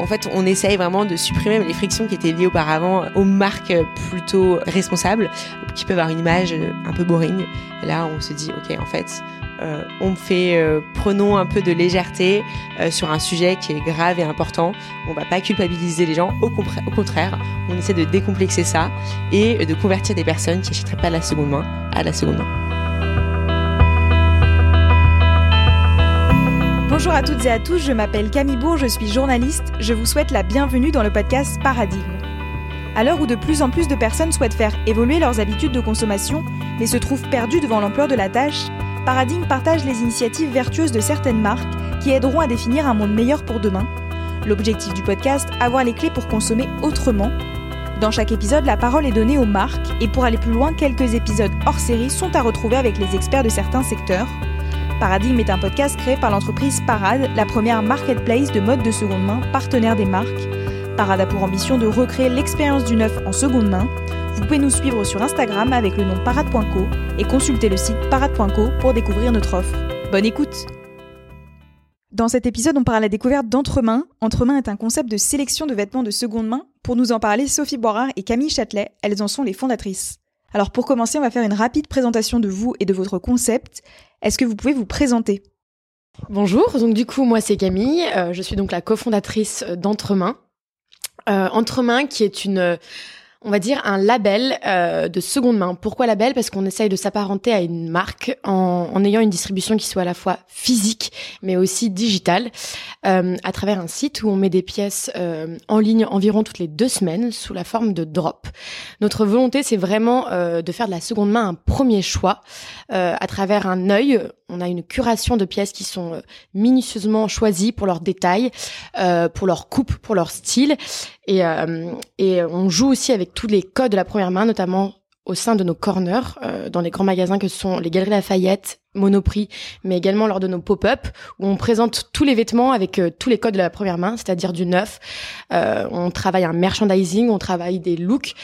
En fait, on essaye vraiment de supprimer les frictions qui étaient liées auparavant aux marques plutôt responsables, qui peuvent avoir une image un peu boring. Et là, on se dit, ok, en fait, euh, on fait, euh, prenons un peu de légèreté euh, sur un sujet qui est grave et important. On va pas culpabiliser les gens, au, contraire, on essaie de décomplexer ça et de convertir des personnes qui n'achèteraient pas la seconde main à la seconde main. Bonjour à toutes et à tous, je m'appelle Camille Bourg, je suis journaliste. Je vous souhaite la bienvenue dans le podcast Paradigme. À l'heure où de plus en plus de personnes souhaitent faire évoluer leurs habitudes de consommation, mais se trouvent perdues devant l'ampleur de la tâche, Paradigme partage les initiatives vertueuses de certaines marques qui aideront à définir un monde meilleur pour demain. L'objectif du podcast, avoir les clés pour consommer autrement. Dans chaque épisode, la parole est donnée aux marques et pour aller plus loin, quelques épisodes hors série sont à retrouver avec les experts de certains secteurs. Paradigme est un podcast créé par l'entreprise Parade, la première marketplace de mode de seconde main partenaire des marques. Parade a pour ambition de recréer l'expérience du neuf en seconde main vous pouvez nous suivre sur Instagram avec le nom parade.co et consulter le site parade.co pour découvrir notre offre. Bonne écoute Dans cet épisode, on parle à la découverte d'Entremain. Entremain est un concept de sélection de vêtements de seconde main. Pour nous en parler, Sophie Boirard et Camille Châtelet, elles en sont les fondatrices. Alors pour commencer, on va faire une rapide présentation de vous et de votre concept. Est-ce que vous pouvez vous présenter? Bonjour, donc du coup moi c'est Camille, euh, je suis donc la cofondatrice d'Entremain. Euh, Entremain qui est une on va dire, un label euh, de seconde main. Pourquoi label? Parce qu'on essaye de s'apparenter à une marque en, ayant une distribution qui soit à la fois physique, mais aussi digitale, euh, à travers un site où on met des pièces euh, en ligne environ toutes les deux semaines sous la forme de drop. Notre volonté, c'est vraiment euh, de faire de la seconde main un premier choix à travers un œil. On a une curation de pièces qui sont minutieusement choisies pour leurs détails, pour leur coupe, pour leur style, et, et on joue aussi avec tous les codes de la première main, notamment au sein de nos corners, euh, dans les grands magasins que sont les Galeries Lafayette, Monoprix, mais également lors de nos pop-up, où on présente tous les vêtements avec euh, tous les codes de la première main, c'est-à-dire du neuf. Euh, on travaille un merchandising, on travaille des looks,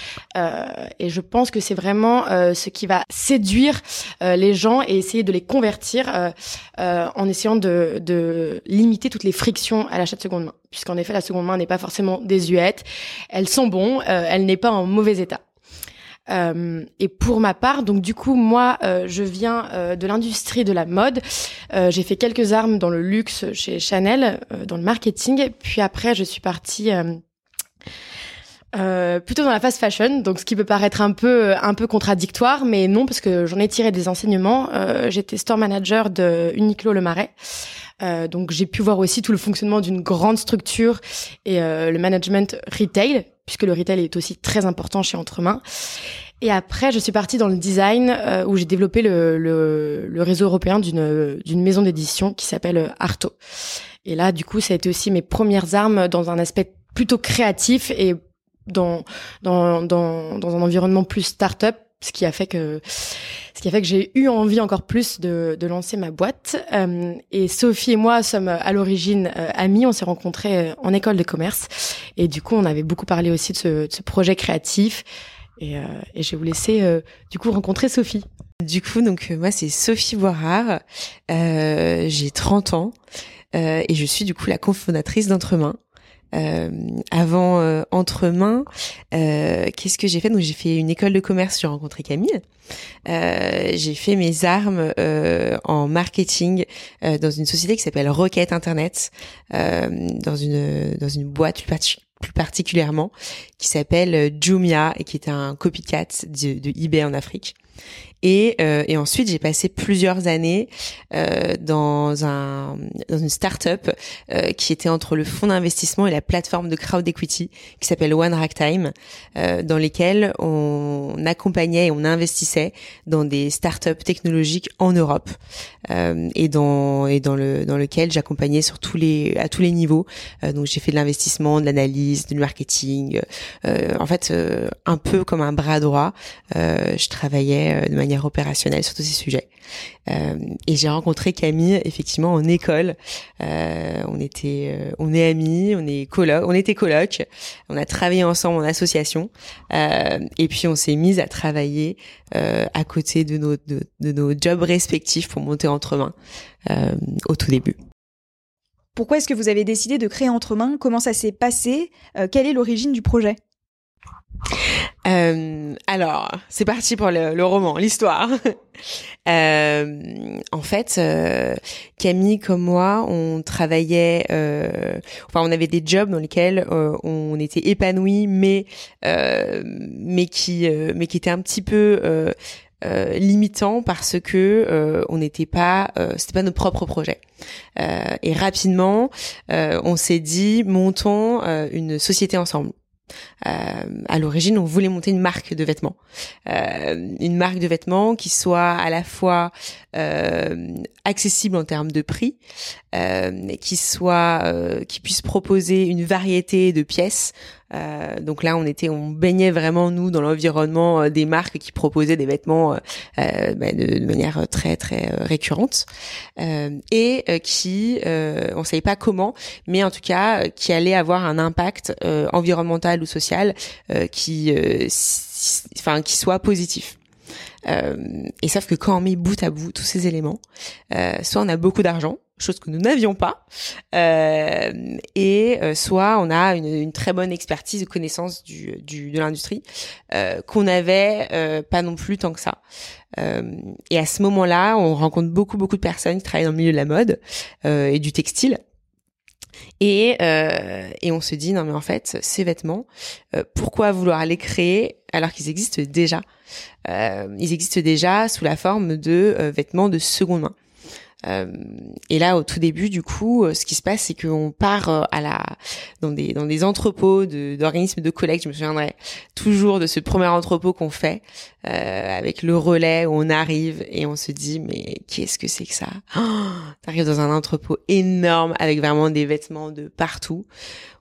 et je pense que c'est vraiment ce qui va séduire les gens et essayer de les convertir en essayant de, de limiter toutes les frictions à l'achat de seconde main, puisqu'en effet la seconde main n'est pas forcément désuète, elles sont bons, elle n'est pas en mauvais état. Euh, et pour ma part, donc du coup, moi, euh, je viens euh, de l'industrie de la mode. j'ai fait quelques armes dans le luxe chez Chanel, dans le marketing. Puis après, je suis partie plutôt dans la fast fashion, donc ce qui peut paraître un peu un peu contradictoire, mais non parce que j'en ai tiré des enseignements. J'étais store manager de Uniqlo Le Marais. donc j'ai pu voir aussi tout le fonctionnement d'une grande structure et le management retail puisque le retail est aussi très important chez Entremain. Et après, je suis partie dans le design euh, où j'ai développé le, réseau européen d'une maison d'édition qui s'appelle euh, Arto. Et là, du coup, ça a été aussi mes premières armes dans un aspect plutôt créatif et dans, dans un environnement plus start-up, ce qui a fait que ce qui a fait que j'ai eu envie encore plus de, de lancer ma boîte. Euh, et Sophie et moi sommes à l'origine euh, amis. On s'est rencontrés euh, en école de commerce. Et du coup, on avait beaucoup parlé aussi de ce, de ce projet créatif. Et, et je vais vous laisser du coup rencontrer Sophie. Du coup, donc moi c'est Sophie Boirard, j'ai 30 ans et je suis du coup la cofondatrice d'Entremain. Euh, avant euh, entre mains, euh, qu'est-ce que j'ai fait? Donc j'ai fait une école de commerce, j'ai rencontré Camille. j'ai fait mes armes en marketing dans une société qui s'appelle Rocket Internet, dans une dans une boîte plus, particulièrement qui s'appelle Jumia et qui est un copycat de eBay en Afrique. Et, euh, et ensuite, j'ai passé plusieurs années euh, dans un dans une start-up euh, qui était entre le fonds d'investissement et la plateforme de crowd equity qui s'appelle One Rack Time, euh, dans lesquelles on accompagnait et on investissait dans des start-up technologiques en Europe euh, et dans et dans le dans lequel j'accompagnais sur tous les à tous les niveaux. Euh, donc j'ai fait de l'investissement, de l'analyse, du marketing. en fait, un peu comme un bras droit. je travaillais de manière opérationnelle sur tous ces sujets. Euh, et j'ai rencontré Camille effectivement en école. Euh, on était, euh, on est amis, on est coloc, on était coloc. On a travaillé ensemble en association. et puis on s'est mis à travailler à côté de nos de, nos jobs respectifs pour monter entre mains au tout début. Pourquoi est-ce que vous avez décidé de créer Entre Mains? Comment ça s'est passé? Quelle est l'origine du projet? Euh, alors, c'est parti pour le, roman, l'histoire. euh, en fait, euh, Camille comme moi, on travaillait, euh, enfin, on avait des jobs dans lesquels euh, on était épanouis, mais mais qui mais qui étaient un petit peu limitants parce que on n'était pas, c'était pas notre propre projet. et rapidement, on s'est dit montons une société ensemble. Euh, à l'origine, on voulait monter une marque de vêtements, euh, une marque de vêtements qui soit à la fois euh, accessible en termes de prix, qui soit, qui puisse proposer une variété de pièces euh, donc là, on était, on baignait vraiment nous dans l'environnement euh, des marques qui proposaient des vêtements euh, euh bah, de, manière très très récurrente et qui, on savait pas comment, mais en tout cas, qui allait avoir un impact environnemental ou social qui, enfin, qui soit positif. Euh, et sauf que quand on met bout à bout tous ces éléments, euh, soit on a beaucoup d'argent, chose que nous n'avions pas, euh, et euh, soit on a une, très bonne expertise et connaissance du, de l'industrie euh, qu'on n'avait pas non plus tant que ça. et à ce moment-là, on rencontre beaucoup beaucoup de personnes qui travaillent dans le milieu de la mode et du textile. Et, et on se dit non mais en fait ces vêtements, pourquoi vouloir les créer alors qu'ils existent déjà? Ils existent déjà sous la forme de vêtements de seconde main. Euh, et là, au tout début, du coup, euh, ce qui se passe, c'est qu'on part euh, à la dans des dans des entrepôts d'organismes de, collecte. Je me souviendrai toujours de ce premier entrepôt qu'on fait euh, avec le relais où on arrive et on se dit mais qu'est-ce que c'est que ça? Oh, T'arrives dans un entrepôt énorme avec vraiment des vêtements de partout.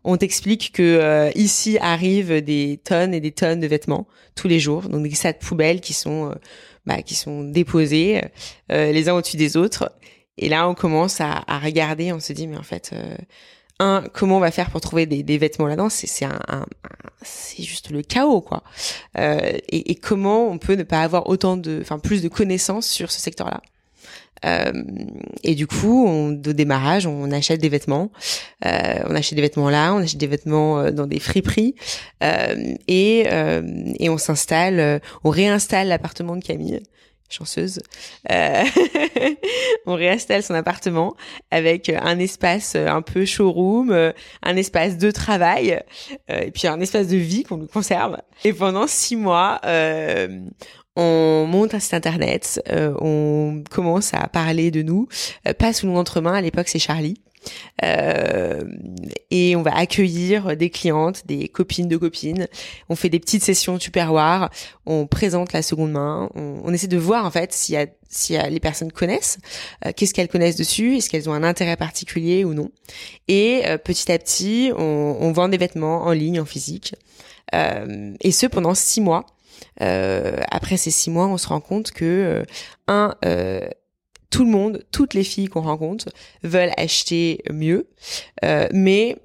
On t'explique que ici arrivent des tonnes et des tonnes de vêtements tous les jours, donc des sacs poubelles qui sont bah, qui sont déposés euh, les uns au-dessus des autres. Et là, on commence à, à, regarder, on se dit, mais en fait, euh, un, comment on va faire pour trouver des, des vêtements là-dedans? C'est un, un, c'est juste le chaos, quoi. Euh, et, et, comment on peut ne pas avoir autant de, enfin, plus de connaissances sur ce secteur-là? Euh, et du coup, on, de démarrage, on achète des vêtements. Euh, on achète des vêtements là, on achète des vêtements euh, dans des friperies. et, et on s'installe, on réinstalle l'appartement de Camille chanceuse, euh, on réinstalle son appartement avec un espace un peu showroom, un espace de travail et puis un espace de vie qu'on nous conserve. Et pendant six mois, euh, on monte un site internet, euh, on commence à parler de nous, euh, pas sous notre main, à l'époque c'est Charlie. Euh, et on va accueillir des clientes, des copines de copines. On fait des petites sessions tupperware. On présente la seconde main. On, essaie de voir en fait s'il y a si les personnes connaissent, qu'est-ce qu'elles connaissent dessus, est-ce qu'elles ont un intérêt particulier ou non. Et petit à petit, on, on, vend des vêtements en ligne, en physique. et ce pendant six mois. Euh, après ces six mois, on se rend compte que euh, un euh, tout le monde, toutes les filles qu'on rencontre veulent acheter mieux, mais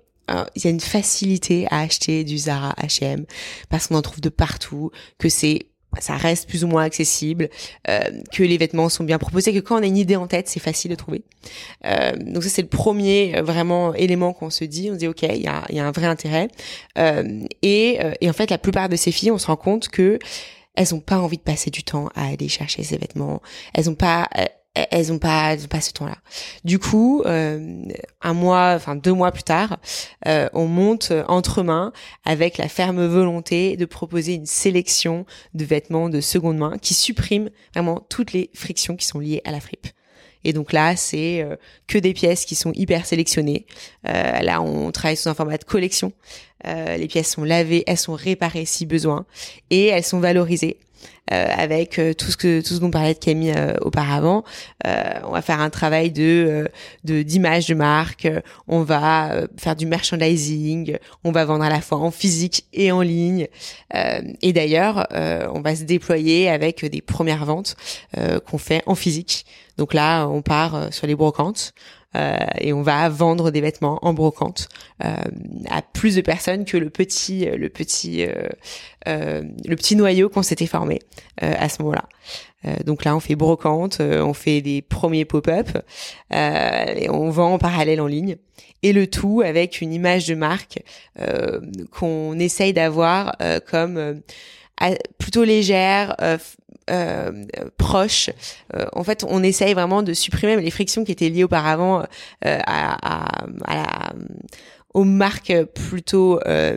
il y a une facilité à acheter du Zara, H&M parce qu'on en trouve de partout, que c'est ça reste plus ou moins accessible, euh, que les vêtements sont bien proposés, que quand on a une idée en tête, c'est facile de trouver. Euh, donc ça c'est le premier euh, vraiment élément qu'on se dit. On se dit ok, il y a, y a, un vrai intérêt. Euh, et, euh, et en fait, la plupart de ces filles, on se rend compte que elles ont pas envie de passer du temps à aller chercher ces vêtements. Elles ont pas elles ont pas, elles ont pas ce temps-là. Du coup, euh, un mois, enfin deux mois plus tard, euh, on monte entre mains avec la ferme volonté de proposer une sélection de vêtements de seconde main qui supprime vraiment toutes les frictions qui sont liées à la fripe. Et donc là, c'est euh, que des pièces qui sont hyper sélectionnées. Euh, là, on travaille sous un format de collection. Euh, les pièces sont lavées, elles sont réparées si besoin, et elles sont valorisées. Euh, avec euh, tout ce que tout ce dont parlait de Camille euh, auparavant. on va faire un travail de de d'image de marque. on va faire du merchandising. On va vendre à la fois en physique et en ligne. et d'ailleurs, on va se déployer avec des premières ventes qu'on fait en physique. Donc là, on part sur les brocantes. Et on va vendre des vêtements en brocante à plus de personnes que le petit le petit le petit noyau qu'on s'était formé à ce moment-là. donc là, on fait brocante, on fait des premiers pop-up et on vend en parallèle en ligne et le tout avec une image de marque euh, qu'on essaye d'avoir euh, comme euh, plutôt légère, proche. en fait, on essaye vraiment de supprimer les frictions qui étaient liées auparavant à, à, la aux marques plutôt euh,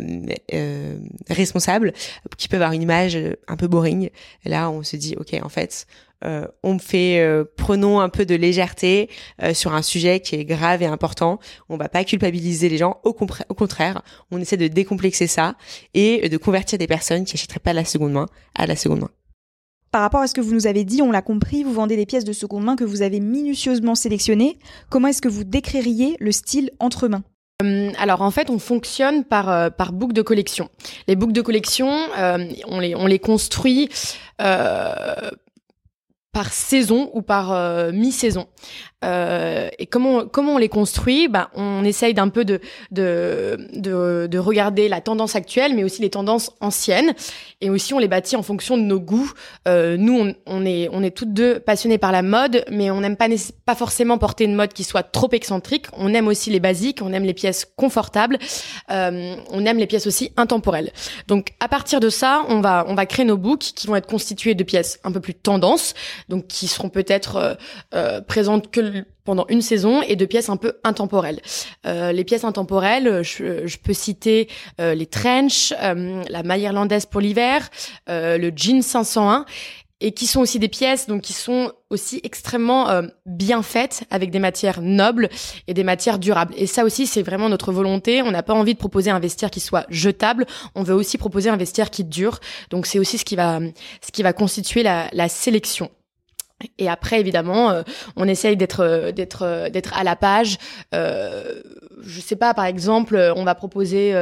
responsables qui peuvent avoir une image un peu boring. Là, on se dit, ok, en fait, euh, on fait euh, prenons un peu de légèreté euh, sur un sujet qui est grave et important. On va pas culpabiliser les gens, au, au, contraire, on essaie de décomplexer ça et de convertir des personnes qui achèteraient pas la seconde main à la seconde main. Par rapport à ce que vous nous avez dit, on l'a compris, vous vendez des pièces de seconde main que vous avez minutieusement sélectionnées. Comment est-ce que vous décririez le style entre mains? Alors en fait, on fonctionne par par boucle de collection. Les boucles de collection, on les on les construit par saison ou par euh, mi-saison. Euh, et comment comment on les construit? Bah, on essaye d'un peu de, de, de de regarder la tendance actuelle, mais aussi les tendances anciennes, et aussi on les bâtit en fonction de nos goûts. Euh, nous, on, est on est toutes deux passionnées par la mode, mais on n'aime pas pas forcément porter une mode qui soit trop excentrique. On aime aussi les basiques, on aime les pièces confortables, euh, on aime les pièces aussi intemporelles. Donc à partir de ça, on va on va créer nos books qui vont être constitués de pièces un peu plus tendance, donc qui seront peut-être euh, euh présentes que pendant une saison et de pièces un peu intemporelles. Euh, les pièces intemporelles, je, peux citer euh, les trench, euh, la maille irlandaise pour l'hiver, le jean 501 et qui sont aussi des pièces donc qui sont aussi extrêmement bien faites avec des matières nobles et des matières durables. Et ça aussi c'est vraiment notre volonté. On n'a pas envie de proposer un vestiaire qui soit jetable. On veut aussi proposer un vestiaire qui dure. Donc c'est aussi ce qui va ce qui va constituer la, la sélection. Et après, évidemment, euh, on essaye d'être euh, d'être euh, d'être à la page. Euh, je sais pas, par exemple, on va proposer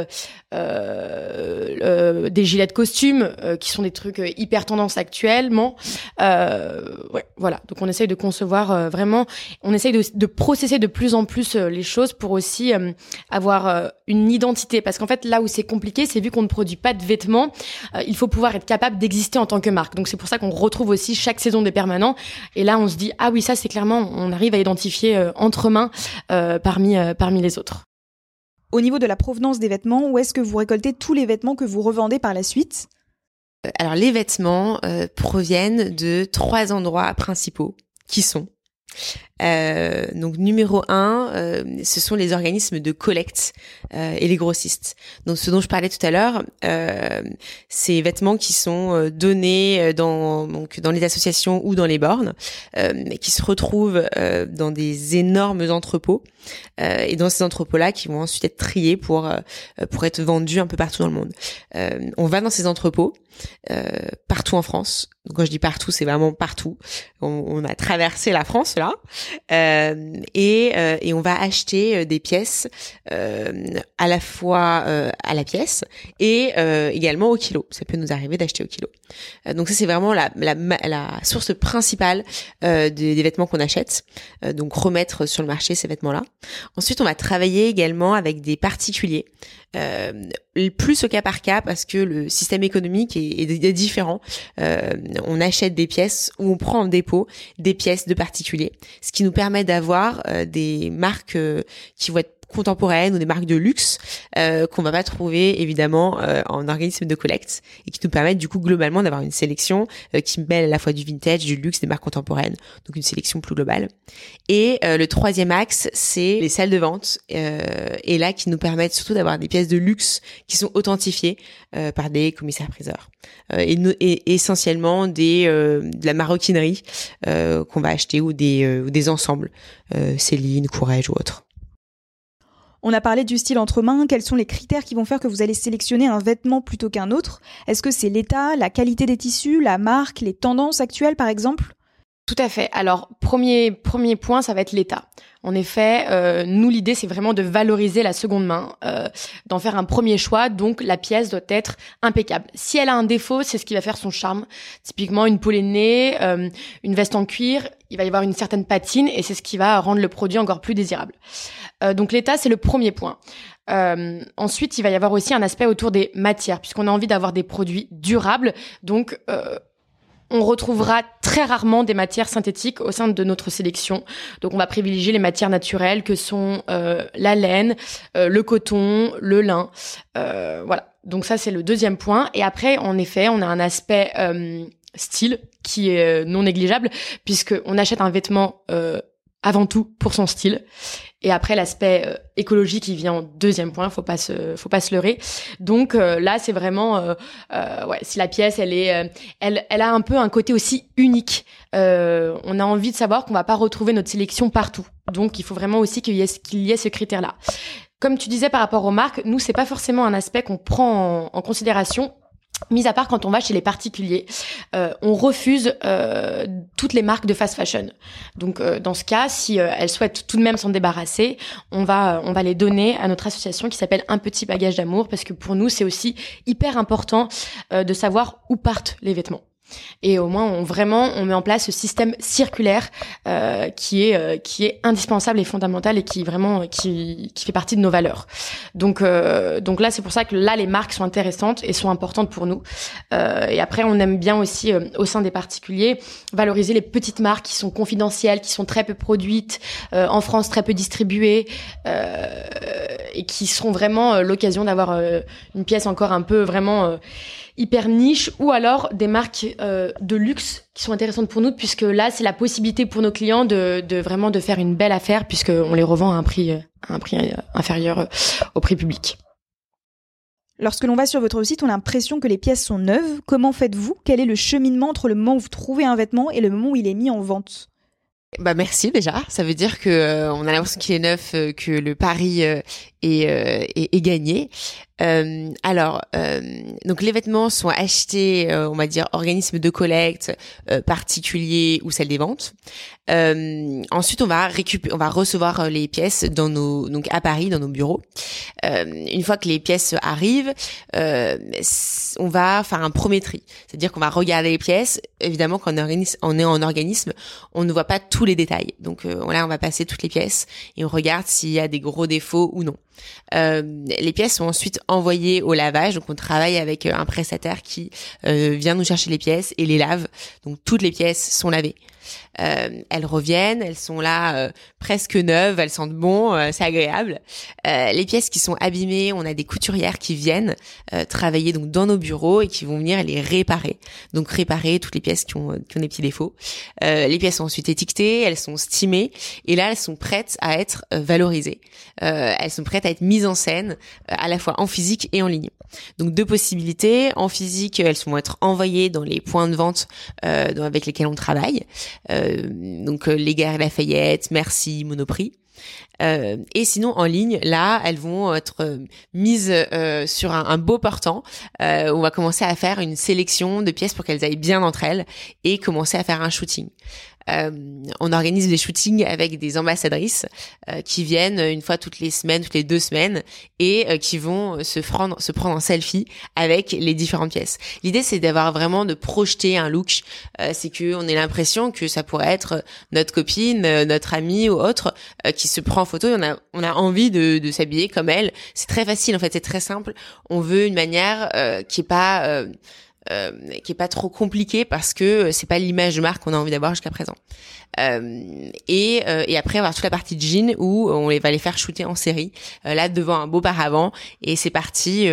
euh, des gilets de costume qui sont des trucs hyper tendance actuellement. ouais, voilà. Donc on essaye de concevoir vraiment, on essaye de, de processer de plus en plus les choses pour aussi avoir une identité. Parce qu'en fait, là où c'est compliqué, c'est vu qu'on ne produit pas de vêtements, il faut pouvoir être capable d'exister en tant que marque. Donc c'est pour ça qu'on retrouve aussi chaque saison des permanents et là, on se dit, ah oui, ça, c'est clairement, on arrive à identifier euh, entre mains euh, parmi, euh, parmi les autres. Au niveau de la provenance des vêtements, où est-ce que vous récoltez tous les vêtements que vous revendez par la suite? Alors, les vêtements proviennent de trois endroits principaux qui sont euh, donc numéro un, euh, ce sont les organismes de collecte euh, et les grossistes. Donc ce dont je parlais tout à l'heure, euh, ces vêtements qui sont euh, donnés dans donc dans les associations ou dans les bornes, qui se retrouvent dans des énormes entrepôts et dans ces entrepôts-là qui vont ensuite être triés pour pour être vendus un peu partout dans le monde. on va dans ces entrepôts partout en France. Donc quand je dis partout, c'est vraiment partout. On, on a traversé la France là. Euh, et, euh, et on va acheter euh, des pièces à la fois à la pièce et également au kilo. Ça peut nous arriver d'acheter au kilo. donc ça c'est vraiment la, la, la, source principale des, des, vêtements qu'on achète. donc remettre sur le marché ces vêtements-là. Ensuite on va travailler également avec des particuliers. Euh, plus au cas par cas parce que le système économique est, est, différent. Euh, on achète des pièces ou on prend en dépôt des pièces de particuliers, ce qui nous permet d'avoir euh, des marques euh, qui vont être contemporaines ou des marques de luxe euh, qu'on va pas trouver évidemment euh, en organisme de collecte et qui nous permettent du coup globalement d'avoir une sélection euh, qui mêle à la fois du vintage, du luxe, des marques contemporaines, donc une sélection plus globale. Et euh, le troisième axe, c'est les salles de vente et là qui nous permettent surtout d'avoir des pièces de luxe qui sont authentifiées par des commissaires-priseurs et, et, essentiellement des de la maroquinerie qu'on va acheter ou des ou des ensembles Céline, Courrèges ou autres. On a parlé du style entre mains. Quels sont les critères qui vont faire que vous allez sélectionner un vêtement plutôt qu'un autre? Est-ce que c'est l'état, la qualité des tissus, la marque, les tendances actuelles par exemple? Tout à fait. Alors, premier, premier point, ça va être l'État. En effet, euh, nous, l'idée, c'est vraiment de valoriser la seconde main, euh, d'en faire un premier choix. Donc, la pièce doit être impeccable. Si elle a un défaut, c'est ce qui va faire son charme. Typiquement, une peau euh, une veste en cuir, il va y avoir une certaine patine et c'est ce qui va rendre le produit encore plus désirable. Euh, donc, l'État, c'est le premier point. Ensuite, il va y avoir aussi un aspect autour des matières, puisqu'on a envie d'avoir des produits durables. Donc, on retrouvera très rarement des matières synthétiques au sein de notre sélection. Donc on va privilégier les matières naturelles que sont euh, la laine, euh, le coton, le lin. Euh, voilà. Donc ça c'est le deuxième point. Et après, en effet, on a un aspect style qui est non négligeable puisque on achète un vêtement avant tout pour son style. Et après l'aspect euh, écologique qui vient en deuxième point, faut pas se faut pas se leurrer. Donc euh, là c'est vraiment euh, ouais si la pièce elle est elle elle a un peu un côté aussi unique. on a envie de savoir qu'on va pas retrouver notre sélection partout. Donc il faut vraiment aussi qu'il y ait ce critère là. Comme tu disais par rapport aux marques, nous c'est pas forcément un aspect qu'on prend en considération Mis à part quand on va chez les particuliers, euh, on refuse euh, toutes les marques de fast fashion. Donc euh, dans ce cas, si elles souhaitent tout de même s'en débarrasser, on va on va les donner à notre association qui s'appelle Un petit bagage d'amour parce que pour nous c'est aussi hyper important de savoir où partent les vêtements. Et au moins, on, vraiment, on met en place ce système circulaire euh, qui est euh, qui est indispensable et fondamental et qui vraiment qui, qui fait partie de nos valeurs. Donc euh, donc là, c'est pour ça que là, les marques sont intéressantes et sont importantes pour nous. Euh, et après, on aime bien aussi euh, au sein des particuliers valoriser les petites marques qui sont confidentielles, qui sont très peu produites euh, en France, très peu distribuées et qui seront vraiment l'occasion d'avoir une pièce encore un peu vraiment hyper niche ou alors des marques euh, de luxe qui sont intéressantes pour nous puisque là c'est la possibilité pour nos clients de, de vraiment de faire une belle affaire puisqu'on les revend à un prix, à un prix euh, inférieur euh, au prix public. Lorsque l'on va sur votre site, on a l'impression que les pièces sont neuves. Comment faites-vous? Quel est le cheminement entre le moment où vous trouvez un vêtement et le moment où il est mis en vente? Bah merci déjà. Ça veut dire que on a l'impression qu'il est neuf, que le pari est, est, est, gagné. Euh, alors, euh, donc les vêtements sont achetés, euh, on va dire, organismes de collecte, euh, particuliers ou celles des ventes. Euh, ensuite, on va récupérer, on va recevoir les pièces dans nos, donc à Paris, dans nos bureaux. une fois que les pièces arrivent, on va faire un premier tri, c'est-à-dire qu'on va regarder les pièces. Évidemment, quand on est en organisme, on ne voit pas tous les détails. Donc là, on va passer toutes les pièces et on regarde s'il y a des gros défauts ou non. Euh, les pièces sont ensuite envoyées au lavage. Donc on travaille avec euh, un prestataire qui euh, vient nous chercher les pièces et les lave. Donc toutes les pièces sont lavées. Euh, elles reviennent, elles sont là euh, presque neuves, elles sentent bon, c'est agréable. les pièces qui sont abîmées, on a des couturières qui viennent travailler donc dans nos bureaux et qui vont venir les réparer. Donc réparer toutes les pièces qui ont, qui ont des petits défauts. les pièces sont ensuite étiquetées, elles sont stimées et là elles sont prêtes à être valorisées. elles sont prêtes à être mises en scène à la fois en physique et en ligne. Donc deux possibilités. En physique, elles vont être envoyées dans les points de vente avec lesquels on travaille. Euh, donc euh, les Galeries Lafayette, Merci, Monoprix. Euh, et sinon en ligne, là, elles vont être mises sur un, beau portant. on va commencer à faire une sélection de pièces pour qu'elles aillent bien entre elles et commencer à faire un shooting. Euh, on organise des shootings avec des ambassadrices euh, qui viennent une fois toutes les semaines, toutes les deux semaines, et euh, qui vont se prendre, se prendre en selfie avec les différentes pièces. L'idée, c'est d'avoir vraiment de projeter un look. c'est que on ait l'impression que ça pourrait être notre copine, notre amie ou autre qui se prend en photo. Et on a, on a envie de, de s'habiller comme elle. C'est très facile, en fait, c'est très simple. On veut une manière qui est pas euh, qui est pas trop compliqué parce que c'est pas l'image de marque qu'on a envie d'avoir jusqu'à présent. Euh, et, euh, et après avoir toute la partie de jeans où on va les faire shooter en série euh, là devant un beau paravent et c'est parti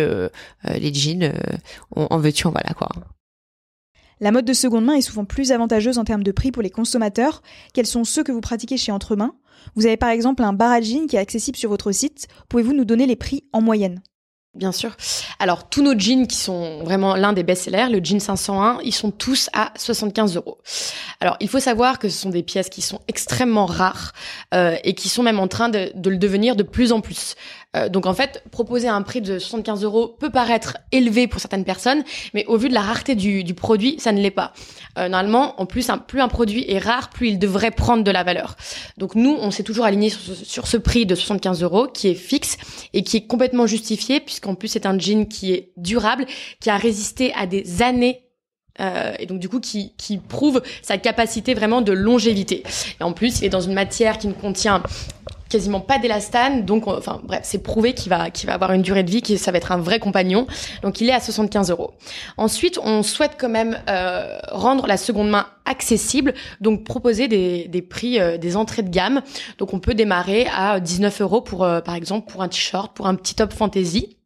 les jeans en veux-tu en voilà quoi. La mode de seconde main est souvent plus avantageuse en termes de prix pour les consommateurs. Quels sont ceux que vous pratiquez chez Entremain Vous avez par exemple un bar à jeans qui est accessible sur votre site. Pouvez-vous nous donner les prix en moyenne? Bien sûr. Alors, tous nos jeans qui sont vraiment l'un des best-sellers, le jean 501, ils sont tous à 75 euros. Alors, il faut savoir que ce sont des pièces qui sont extrêmement rares euh, et qui sont même en train de, de, le devenir de plus en plus. Euh, donc, en fait, proposer un prix de 75 euros peut paraître élevé pour certaines personnes, mais au vu de la rareté du, du produit, ça ne l'est pas. Euh, normalement, en plus, un, plus un produit est rare, plus il devrait prendre de la valeur. Donc, nous, on s'est toujours aligné sur, sur ce prix de 75 euros qui est fixe et qui est complètement justifié puisqu'en plus c'est un jean qui est durable, qui a résisté à des années euh, et donc du coup qui, qui prouve sa capacité vraiment de longévité. Et en plus, il est dans une matière qui ne contient quasiment pas d'élastane, donc enfin bref, c'est prouvé qu'il va qu'il va avoir une durée de vie, qui ça va être un vrai compagnon. Donc il est à 75 euros. Ensuite, on souhaite quand même euh, rendre la seconde main accessible, donc proposer des, des prix, euh, des entrées de gamme. Donc on peut démarrer à 19 euros pour euh, par exemple pour un t-shirt, pour un petit top fantasy.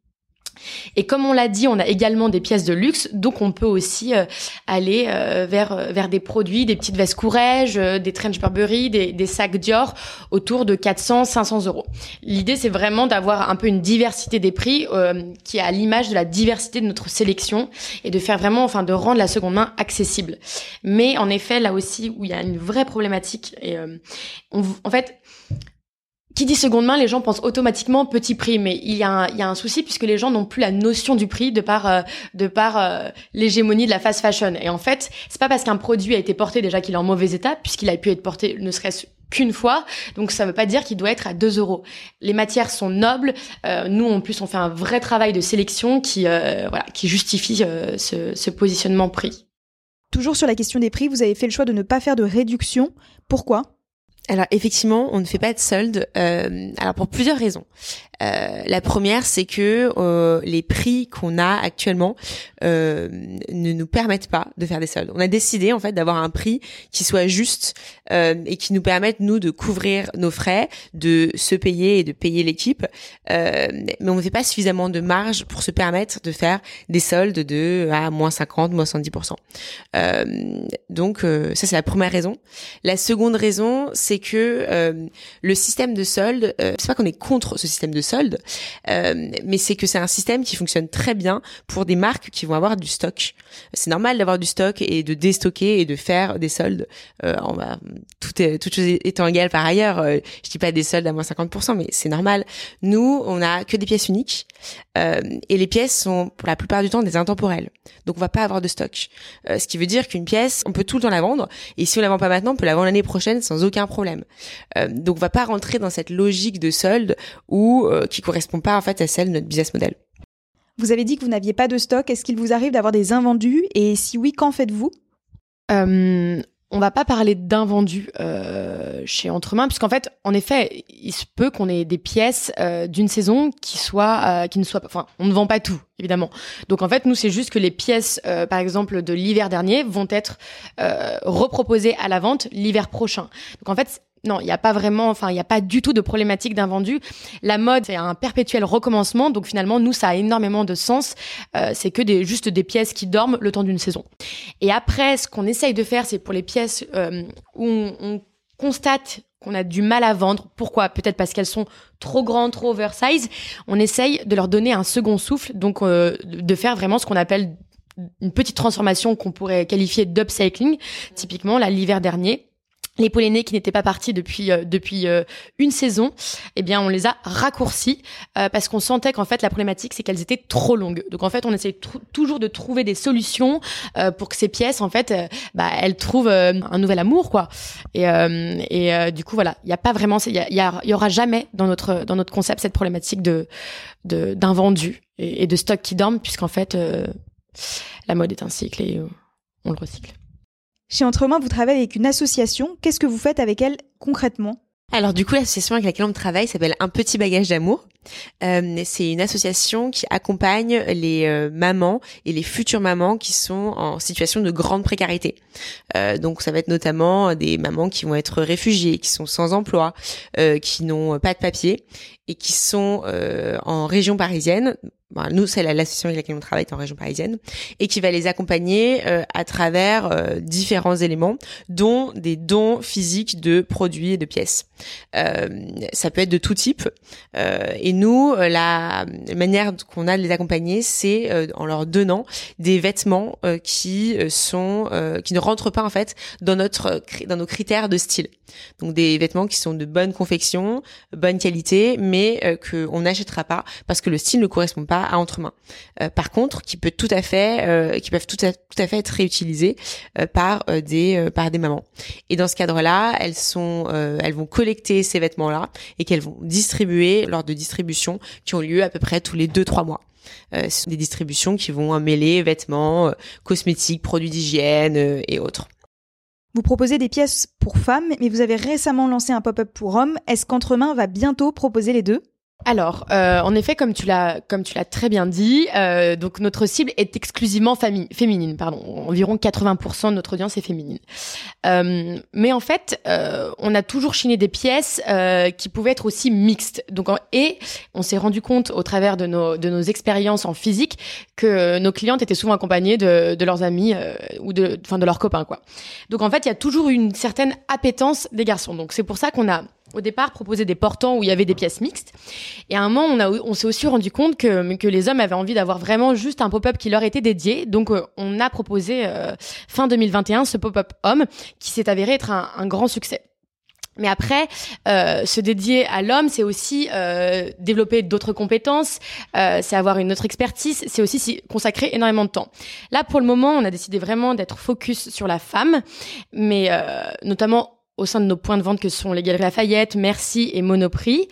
Et comme on l'a dit, on a également des pièces de luxe, donc on peut aussi euh, aller euh, vers euh, vers des produits, des petites vestes Courrèges, des trench Burberry, des, des sacs Dior autour de 400, 500 euros. L'idée, c'est vraiment d'avoir un peu une diversité des prix qui est à l'image de la diversité de notre sélection et de faire vraiment, enfin, de rendre la seconde main accessible. Mais en effet, là aussi, où il y a une vraie problématique, et on, en fait, qui dit seconde main, les gens pensent automatiquement petit prix, mais il y a un, souci puisque les gens n'ont plus la notion du prix de par euh, euh, l'hégémonie de la fast fashion. Et en fait, c'est pas parce qu'un produit a été porté déjà qu'il est en mauvais état, puisqu'il a pu être porté ne serait-ce qu'une fois, donc ça veut pas dire qu'il doit être à 2 euros. Les matières sont nobles. Euh, nous, en plus, on fait un vrai travail de sélection qui justifie ce, ce positionnement prix. Toujours sur la question des prix, vous avez fait le choix de ne pas faire de réduction. Pourquoi? Alors effectivement, on ne fait pas de solde. Euh, alors pour plusieurs raisons. Euh, la première, c'est que euh, les prix qu'on a actuellement euh, ne nous permettent pas de faire des soldes. On a décidé en fait d'avoir un prix qui soit juste euh, et qui nous permette nous de couvrir nos frais, de se payer et de payer l'équipe. Euh, mais on ne fait pas suffisamment de marge pour se permettre de faire des soldes de à moins 50, moins 70%. donc ça c'est la première raison. La seconde raison, c'est que le système de solde, c'est pas qu'on est contre ce système de soldes, euh, mais c'est que c'est un système qui fonctionne très bien pour des marques qui vont avoir du stock. C'est normal d'avoir du stock et de déstocker et de faire des soldes. Euh, on va, étant égale par ailleurs, euh, je dis pas des soldes à moins 50%, mais c'est normal. Nous, on a que des pièces uniques euh, et les pièces sont pour la plupart du temps des intemporelles. Donc on va pas avoir de stock. Euh, ce qui veut dire qu'une pièce, on peut tout le temps la vendre et si on la vend pas maintenant, on peut la vendre l'année prochaine sans aucun problème. Euh, donc on va pas rentrer dans cette logique de solde où euh, qui correspond pas en fait à celle de notre business model. Vous avez dit que vous n'aviez pas de stock. Est-ce qu'il vous arrive d'avoir des invendus? Et si oui, qu'en faites-vous? Euh, on va pas parler d'invendus euh, chez Entremain, puisqu'en fait, en effet, il se peut qu'on ait des pièces euh, d'une saison qui soient, euh, qui ne soient pas, enfin, on ne vend pas tout, évidemment. Donc en fait, nous, c'est juste que les pièces, euh, par exemple, de l'hiver dernier, vont être euh, reproposées à la vente l'hiver prochain. Donc en fait, non, il n'y a pas vraiment, enfin, il n'y a pas du tout de problématique d'invendu. La mode, c'est un perpétuel recommencement. Donc finalement, nous, ça a énormément de sens. Euh, c'est que des, juste des pièces qui dorment le temps d'une saison. Et après, ce qu'on essaye de faire, c'est pour les pièces euh, où on, on constate qu'on a du mal à vendre. Pourquoi? Peut-être parce qu'elles sont trop grandes, trop oversize. On essaye de leur donner un second souffle, donc euh, de faire vraiment ce qu'on appelle une petite transformation qu'on pourrait qualifier d'upcycling. Typiquement, là, l'hiver dernier, les polonais qui n'étaient pas partis depuis euh, depuis euh, une saison, eh bien on les a raccourcis euh, parce qu'on sentait qu'en fait la problématique c'est qu'elles étaient trop longues. Donc en fait on essaie toujours de trouver des solutions pour que ces pièces en fait bah, elles trouvent un nouvel amour quoi. Et, et du coup voilà il y a pas vraiment il y, a, y, y, aura jamais dans notre dans notre concept cette problématique de d'invendu et, et, de stock qui dorment puisqu'en fait la mode est un cycle et on le recycle. Chez Entremain, vous travaillez avec une association. Qu'est-ce que vous faites avec elle concrètement? Alors du coup, l'association avec laquelle on travaille s'appelle Un petit bagage d'amour. Euh, c'est une association qui accompagne les euh, mamans et les futures mamans qui sont en situation de grande précarité. Euh, donc ça va être notamment des mamans qui vont être réfugiées, qui sont sans emploi, euh, qui n'ont pas de papier et qui sont en région parisienne nous c'est l'association avec laquelle on travaille en région parisienne, et qui va les accompagner à travers différents éléments, dont des dons physiques de produits et de pièces. ça peut être de tout type. et nous, la manière qu'on a de les accompagner, c'est en leur donnant des vêtements qui sont qui ne rentrent pas en fait dans notre dans nos critères de style. Donc des vêtements qui sont de bonne confection, bonne qualité, mais euh, que on n'achètera pas parce que le style ne correspond pas à entre mains. Euh, par contre, qui peut tout à fait, euh, qui peuvent tout à, tout à fait être réutilisés euh, par des par des mamans. Et dans ce cadre-là, elles sont, elles vont collecter ces vêtements-là et qu'elles vont distribuer lors de distributions qui ont lieu à peu près tous les deux trois mois. Ce sont des distributions qui vont mêler vêtements, cosmétiques, produits d'hygiène et autres. Vous proposez des pièces pour femmes, mais vous avez récemment lancé un pop-up pour hommes. Est-ce qu'Entremain va bientôt proposer les deux? Alors, euh, en effet, comme tu l'as comme tu l'as très bien dit, euh, donc notre cible est exclusivement féminine. Pardon, environ 80% de notre audience est féminine. Euh, mais en fait, euh, on a toujours chiné des pièces euh, qui pouvaient être aussi mixtes. Donc, et on s'est rendu compte au travers de nos de nos expériences en physique que nos clientes étaient souvent accompagnées de, de leurs amis euh, ou de enfin de leurs copains quoi. Donc en fait, il y a toujours une certaine appétence des garçons. Donc c'est pour ça qu'on a au départ proposé des portants où il y avait des pièces mixtes. Et à un moment, on, s'est aussi rendu compte que, les hommes avaient envie d'avoir vraiment juste un pop-up qui leur était dédié. Donc, euh, on a proposé euh, fin 2021 ce pop-up homme qui s'est avéré être un, grand succès. Mais après, euh, se dédier à l'homme, c'est aussi développer d'autres compétences, c'est avoir une autre expertise, c'est aussi consacrer énormément de temps. Là, pour le moment, on a décidé vraiment d'être focus sur la femme, mais notamment au sein de nos points de vente que sont les Galeries Lafayette, Merci et Monoprix.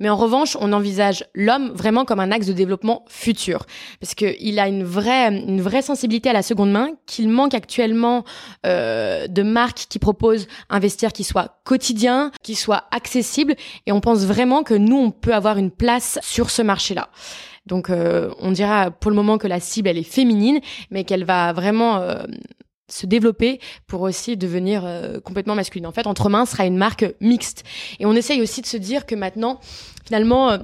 Mais en revanche, on envisage l'homme vraiment comme un axe de développement futur. Parce qu'il a une vraie, une vraie sensibilité à la seconde main, qu'il manque actuellement euh, de marques qui proposent un vestiaire qui soit quotidien, qui soit accessible. Et on pense vraiment que nous, on peut avoir une place sur ce marché-là. Donc euh, on dira pour le moment que la cible, elle est féminine, mais qu'elle va vraiment... Euh, se développer pour aussi devenir euh, complètement masculine. En fait, Entre Mains sera une marque mixte. Et on essaye aussi de se dire que maintenant, finalement, euh,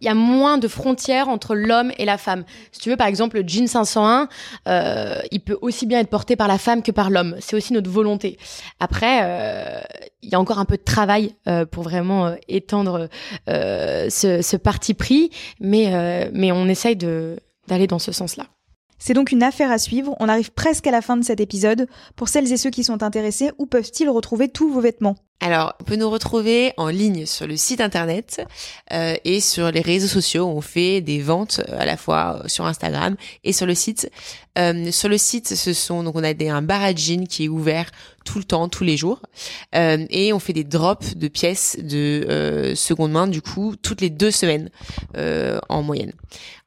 il y a moins de frontières entre l'homme et la femme. Si tu veux, par exemple, le jean 501, euh, il peut aussi bien être porté par la femme que par l'homme. C'est aussi notre volonté. Après, il y a encore un peu de travail pour vraiment étendre ce, parti pris, mais, mais on essaye d'aller dans ce sens-là. C'est donc une affaire à suivre, on arrive presque à la fin de cet épisode. Pour celles et ceux qui sont intéressés, où peuvent-ils retrouver tous vos vêtements? Alors, on peut nous retrouver en ligne sur le site internet euh, et sur les réseaux sociaux. On fait des ventes euh, à la fois euh, sur Instagram et sur le site. Sur le site, ce sont donc on a un bar à jeans qui est ouvert tout le temps, tous les jours, et on fait des drops de pièces de seconde main du coup toutes les deux semaines en moyenne.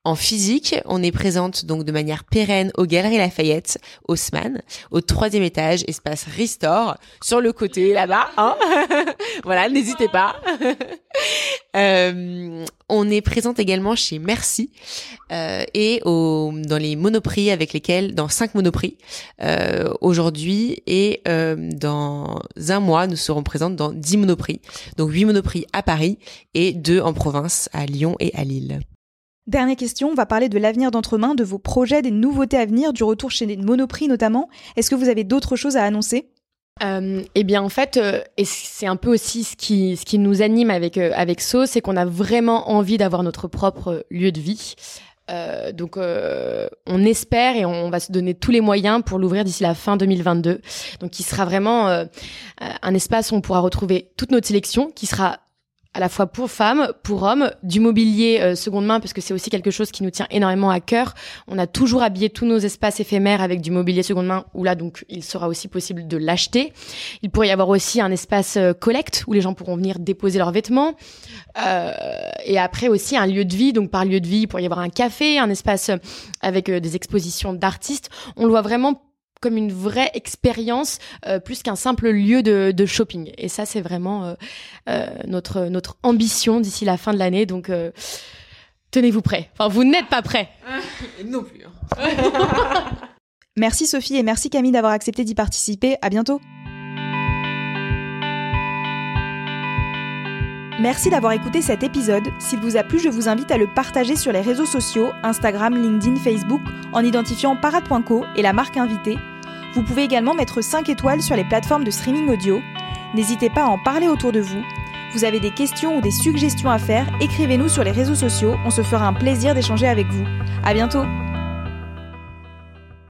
En physique, on est présente donc de manière pérenne aux Galeries Lafayette, Haussmann, au troisième étage, espace Restore, sur le côté là-bas. Hein voilà, n'hésitez pas. euh, on est présente également chez Merci euh, et au, dans les monoprix avec lesquels, dans cinq monoprix euh, aujourd'hui et euh, dans un mois, nous serons présentes dans dix monoprix. Donc huit monoprix à Paris et deux en province, à Lyon et à Lille. Dernière question, on va parler de l'avenir d'Entremain, de vos projets, des nouveautés à venir, du retour chez monoprix notamment. Est-ce que vous avez d'autres choses à annoncer? Euh, eh bien en fait, euh, c'est un peu aussi ce qui ce qui nous anime avec euh, avec So, c'est qu'on a vraiment envie d'avoir notre propre lieu de vie. Donc on espère et on va se donner tous les moyens pour l'ouvrir d'ici la fin 2022. Donc qui sera vraiment un espace où on pourra retrouver toute notre sélection, qui sera à la fois pour femmes, pour hommes, du mobilier euh, seconde main parce que c'est aussi quelque chose qui nous tient énormément à cœur. On a toujours habillé tous nos espaces éphémères avec du mobilier seconde main où là donc il sera aussi possible de l'acheter. Il pourrait y avoir aussi un espace euh, collecte où les gens pourront venir déposer leurs vêtements. Euh, et après aussi un lieu de vie. Donc par lieu de vie, il pourrait y avoir un café, un espace avec des expositions d'artistes. On le voit vraiment comme une vraie expérience euh, plus qu'un simple lieu de, de, shopping. Et ça, c'est vraiment euh, euh, notre notre ambition d'ici la fin de l'année. Donc, euh, tenez-vous prêts. Enfin, vous n'êtes pas prêts. non plus. Hein. merci Sophie et merci Camille d'avoir accepté d'y participer. À bientôt. Merci d'avoir écouté cet épisode. S'il vous a plu, je vous invite à le partager sur les réseaux sociaux, Instagram, LinkedIn, Facebook, en identifiant parade.co et la marque invitée. Vous pouvez également mettre 5 étoiles sur les plateformes de streaming audio. N'hésitez pas à en parler autour de vous. Vous avez des questions ou des suggestions à faire, écrivez-nous sur les réseaux sociaux, on se fera un plaisir d'échanger avec vous. À bientôt!